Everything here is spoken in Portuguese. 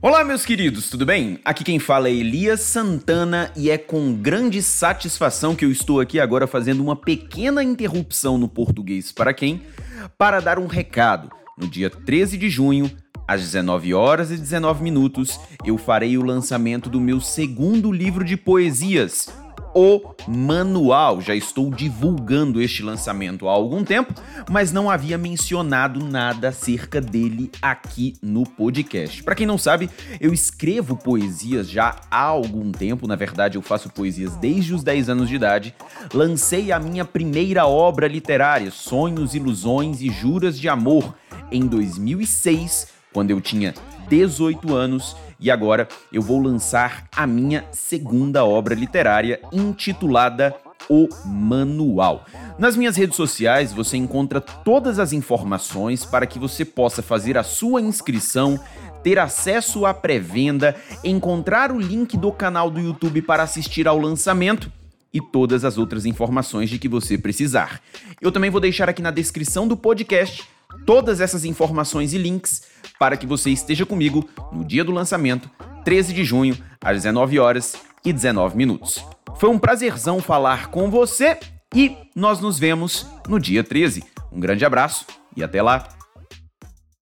Olá, meus queridos, tudo bem? Aqui quem fala é Elias Santana e é com grande satisfação que eu estou aqui agora fazendo uma pequena interrupção no português para quem? Para dar um recado. No dia 13 de junho, às 19 horas e 19 minutos, eu farei o lançamento do meu segundo livro de poesias, o manual. Já estou divulgando este lançamento há algum tempo, mas não havia mencionado nada acerca dele aqui no podcast. Para quem não sabe, eu escrevo poesias já há algum tempo, na verdade eu faço poesias desde os 10 anos de idade. Lancei a minha primeira obra literária, Sonhos, Ilusões e Juras de Amor, em 2006, quando eu tinha 18 anos e agora eu vou lançar a minha segunda obra literária intitulada O Manual. Nas minhas redes sociais você encontra todas as informações para que você possa fazer a sua inscrição, ter acesso à pré-venda, encontrar o link do canal do YouTube para assistir ao lançamento e todas as outras informações de que você precisar. Eu também vou deixar aqui na descrição do podcast todas essas informações e links para que você esteja comigo no dia do lançamento, 13 de junho, às 19 horas e 19 minutos. Foi um prazerzão falar com você e nós nos vemos no dia 13. Um grande abraço e até lá!